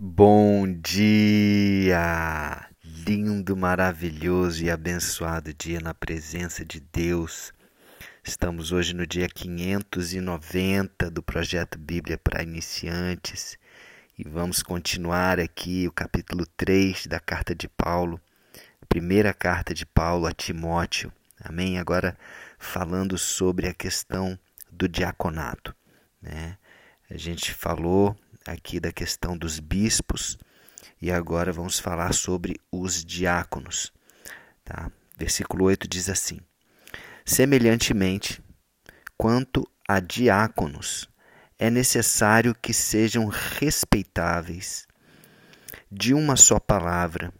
Bom dia! Lindo, maravilhoso e abençoado dia na presença de Deus. Estamos hoje no dia 590 do projeto Bíblia para Iniciantes e vamos continuar aqui o capítulo 3 da carta de Paulo, primeira carta de Paulo a Timóteo. Amém? Agora falando sobre a questão do diaconato. Né? A gente falou aqui da questão dos bispos e agora vamos falar sobre os diáconos. Tá? Versículo 8 diz assim: Semelhantemente, quanto a diáconos, é necessário que sejam respeitáveis, de uma só palavra,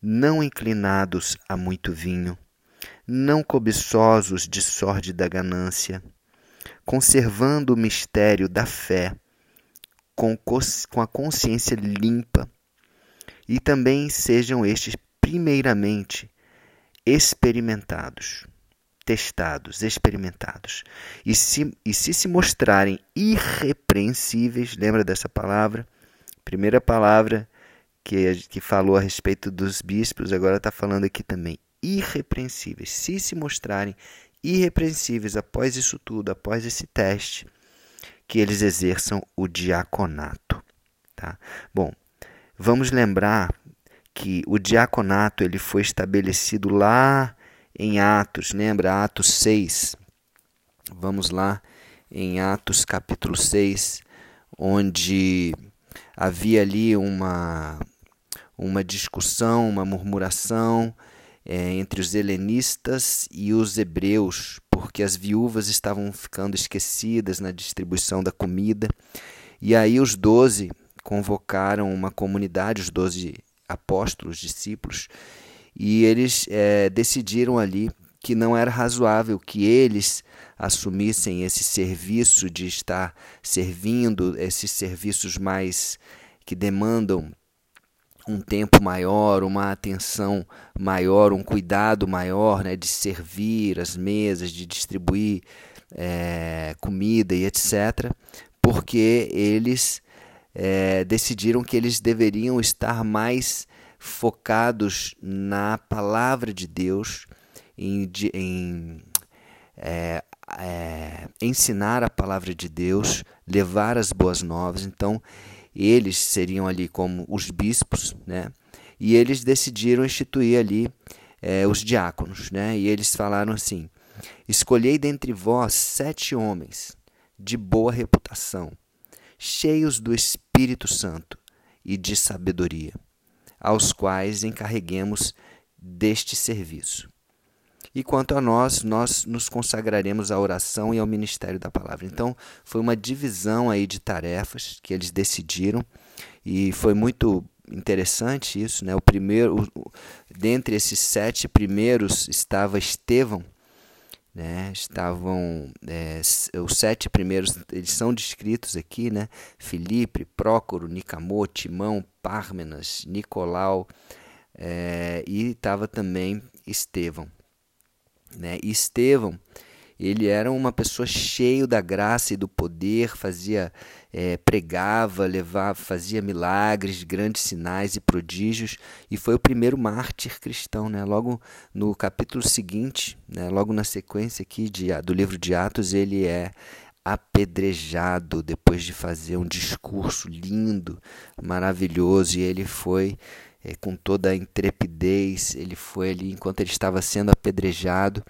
não inclinados a muito vinho, não cobiçosos de sórdida ganância, conservando o mistério da fé com, com a consciência limpa, e também sejam estes, primeiramente, experimentados, testados, experimentados. E se, e se se mostrarem irrepreensíveis, lembra dessa palavra? Primeira palavra que, que falou a respeito dos bispos, agora está falando aqui também. Irrepreensíveis. Se se mostrarem irrepreensíveis após isso tudo, após esse teste, que eles exerçam o diaconato. Tá? Bom, vamos lembrar que o diaconato ele foi estabelecido lá em Atos, lembra? Atos 6. Vamos lá em Atos capítulo 6, onde havia ali uma, uma discussão, uma murmuração é, entre os helenistas e os hebreus porque as viúvas estavam ficando esquecidas na distribuição da comida. E aí os doze convocaram uma comunidade, os doze apóstolos, discípulos, e eles é, decidiram ali que não era razoável que eles assumissem esse serviço de estar servindo, esses serviços mais que demandam um tempo maior, uma atenção maior, um cuidado maior né, de servir as mesas, de distribuir é, comida e etc., porque eles é, decidiram que eles deveriam estar mais focados na palavra de Deus, em, em é, é, ensinar a palavra de Deus, levar as boas novas. Então, eles seriam ali como os bispos, né? E eles decidiram instituir ali é, os diáconos, né? E eles falaram assim: Escolhei dentre vós sete homens de boa reputação, cheios do Espírito Santo e de sabedoria, aos quais encarreguemos deste serviço. E quanto a nós, nós nos consagraremos à oração e ao ministério da palavra. Então, foi uma divisão aí de tarefas que eles decidiram e foi muito interessante isso, né? O primeiro, o, dentre esses sete primeiros estava Estevão, né? Estavam é, os sete primeiros, eles são descritos aqui, né? Filipe, Prócoro, Nicamor, Timão, Pármenas, Nicolau é, e estava também Estevão. Né? E Estevão, ele era uma pessoa cheio da graça e do poder, fazia é, pregava, levava, fazia milagres, grandes sinais e prodígios e foi o primeiro mártir cristão, né? Logo no capítulo seguinte, né? Logo na sequência aqui de, do livro de Atos, ele é apedrejado depois de fazer um discurso lindo, maravilhoso e ele foi é, com toda a intrepidez, ele foi ali, enquanto ele estava sendo apedrejado,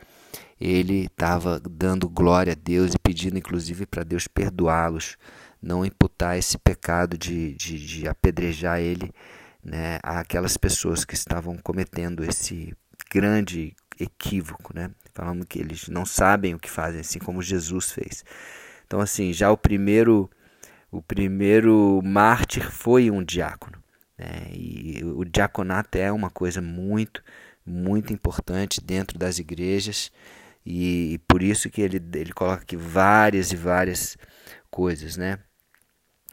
ele estava dando glória a Deus e pedindo, inclusive, para Deus perdoá-los, não imputar esse pecado de, de, de apedrejar ele né, àquelas pessoas que estavam cometendo esse grande equívoco, né? falando que eles não sabem o que fazem, assim como Jesus fez. Então, assim, já o primeiro, o primeiro mártir foi um diácono. Né? E o diaconato é uma coisa muito, muito importante dentro das igrejas e, e por isso que ele, ele coloca aqui várias e várias coisas, né?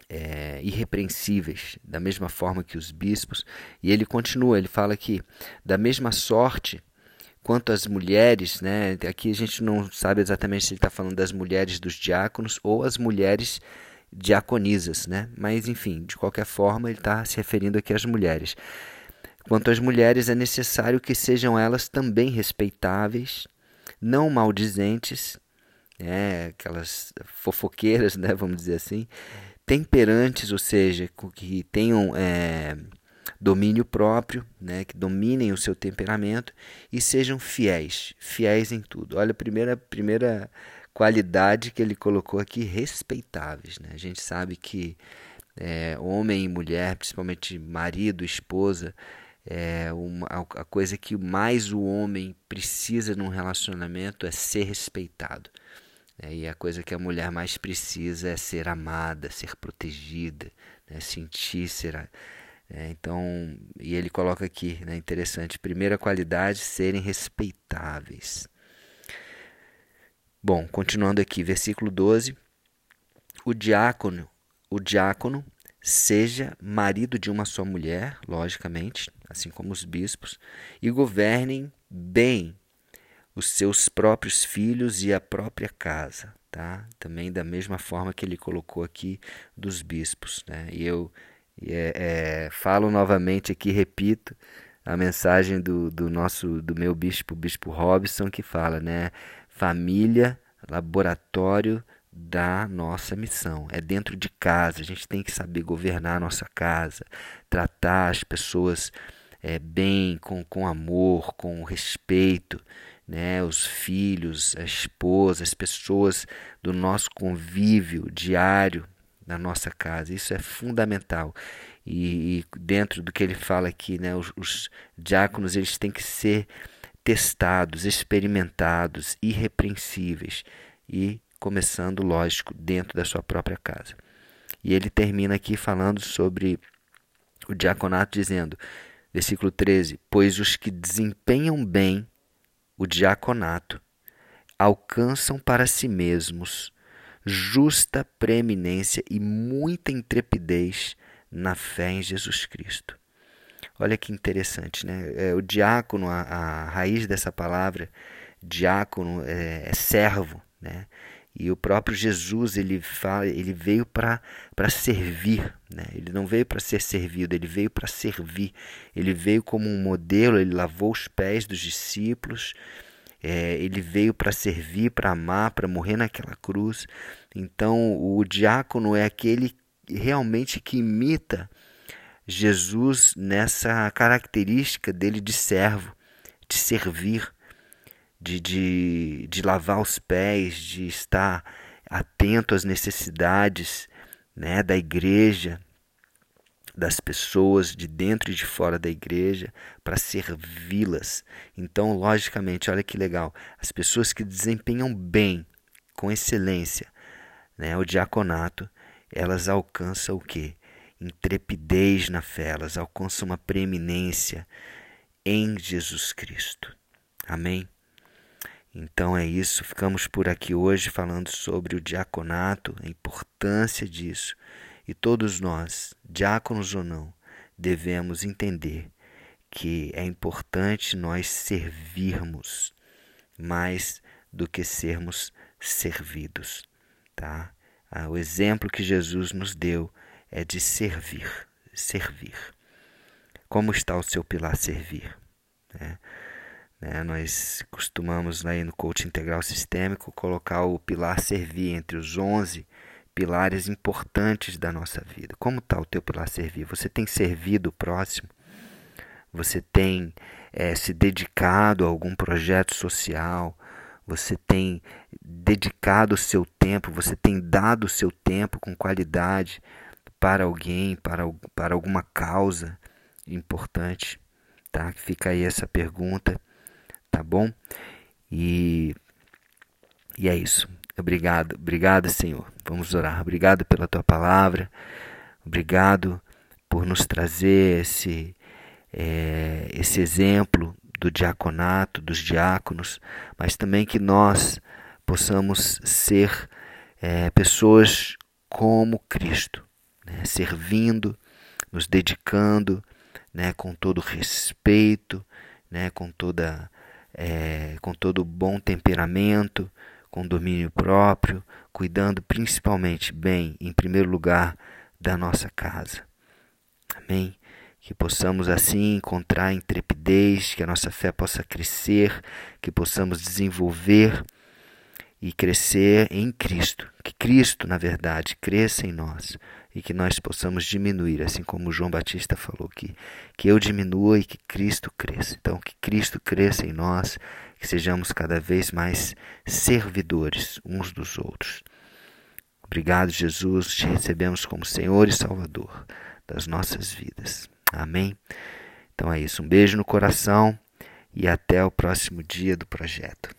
É, irrepreensíveis, da mesma forma que os bispos. E ele continua, ele fala que da mesma sorte quanto as mulheres, né? Aqui a gente não sabe exatamente se ele está falando das mulheres dos diáconos ou as mulheres diaconisas, né? Mas enfim, de qualquer forma, ele está se referindo aqui às mulheres. Quanto às mulheres, é necessário que sejam elas também respeitáveis, não maldizentes, né? aquelas fofoqueiras, né? vamos dizer assim, temperantes, ou seja, que tenham é, domínio próprio, né? que dominem o seu temperamento e sejam fiéis, fiéis em tudo. Olha, a primeira, primeira qualidade que ele colocou aqui, respeitáveis. Né? A gente sabe que é, homem e mulher, principalmente marido, esposa, é uma, a coisa que mais o homem precisa num relacionamento é ser respeitado. É, e a coisa que a mulher mais precisa é ser amada, ser protegida, né? sentir ser. É, então, e ele coloca aqui, né, interessante, primeira qualidade, serem respeitáveis. Bom, continuando aqui, versículo 12. O diácono, o diácono seja marido de uma só mulher, logicamente, assim como os bispos, e governem bem os seus próprios filhos e a própria casa, tá? Também da mesma forma que ele colocou aqui dos bispos, né? E eu é, é, falo novamente aqui, repito a mensagem do, do nosso, do meu bispo, o bispo Robson, que fala, né? Família, laboratório da nossa missão. É dentro de casa. A gente tem que saber governar a nossa casa, tratar as pessoas é, bem, com, com amor, com respeito. Né, os filhos, a esposa, as pessoas do nosso convívio diário na nossa casa. Isso é fundamental. E, e dentro do que ele fala aqui, né, os, os diáconos eles têm que ser testados, experimentados, irrepreensíveis e começando, lógico, dentro da sua própria casa. E ele termina aqui falando sobre o diaconato, dizendo, versículo 13: Pois os que desempenham bem o diaconato alcançam para si mesmos justa preeminência e muita intrepidez na fé em Jesus Cristo. Olha que interessante, né? É, o diácono, a, a, raiz dessa palavra, diácono é, é servo, né? E o próprio Jesus ele fala, ele veio para servir, né? Ele não veio para ser servido, ele veio para servir. Ele veio como um modelo, ele lavou os pés dos discípulos. É, ele veio para servir, para amar, para morrer naquela cruz. Então, o diácono é aquele realmente que imita Jesus nessa característica dele de servo, de servir, de, de, de lavar os pés, de estar atento às necessidades né, da igreja, das pessoas de dentro e de fora da igreja para servi-las. Então, logicamente, olha que legal, as pessoas que desempenham bem, com excelência, né, o diaconato, elas alcançam o quê? Intrepidez na fé, elas alcançam uma preeminência em Jesus Cristo. Amém? Então é isso, ficamos por aqui hoje falando sobre o diaconato, a importância disso. E todos nós, diáconos ou não, devemos entender que é importante nós servirmos mais do que sermos servidos, tá? Ah, o exemplo que Jesus nos deu é de servir, servir. Como está o seu pilar servir? É, né, nós costumamos aí no coach integral sistêmico colocar o pilar servir entre os 11 pilares importantes da nossa vida. Como está o teu pilar servir? Você tem servido o próximo? Você tem é, se dedicado a algum projeto social? Você tem dedicado o seu tempo? Você tem dado o seu tempo com qualidade para alguém, para, para alguma causa importante, tá? Fica aí essa pergunta, tá bom? E, e é isso. Obrigado, obrigado, Senhor. Vamos orar. Obrigado pela tua palavra. Obrigado por nos trazer esse, é, esse exemplo do diaconato, dos diáconos, mas também que nós possamos ser é, pessoas como Cristo, né, servindo, nos dedicando, né, com todo respeito, né, com toda é, com todo bom temperamento, com domínio próprio, cuidando principalmente bem, em primeiro lugar, da nossa casa. Amém? Que possamos assim encontrar intrepidez, que a nossa fé possa crescer, que possamos desenvolver e crescer em Cristo. Que Cristo, na verdade, cresça em nós e que nós possamos diminuir, assim como João Batista falou que que eu diminua e que Cristo cresça. Então, que Cristo cresça em nós, que sejamos cada vez mais servidores uns dos outros. Obrigado, Jesus, te recebemos como Senhor e Salvador das nossas vidas. Amém. Então é isso. Um beijo no coração e até o próximo dia do projeto.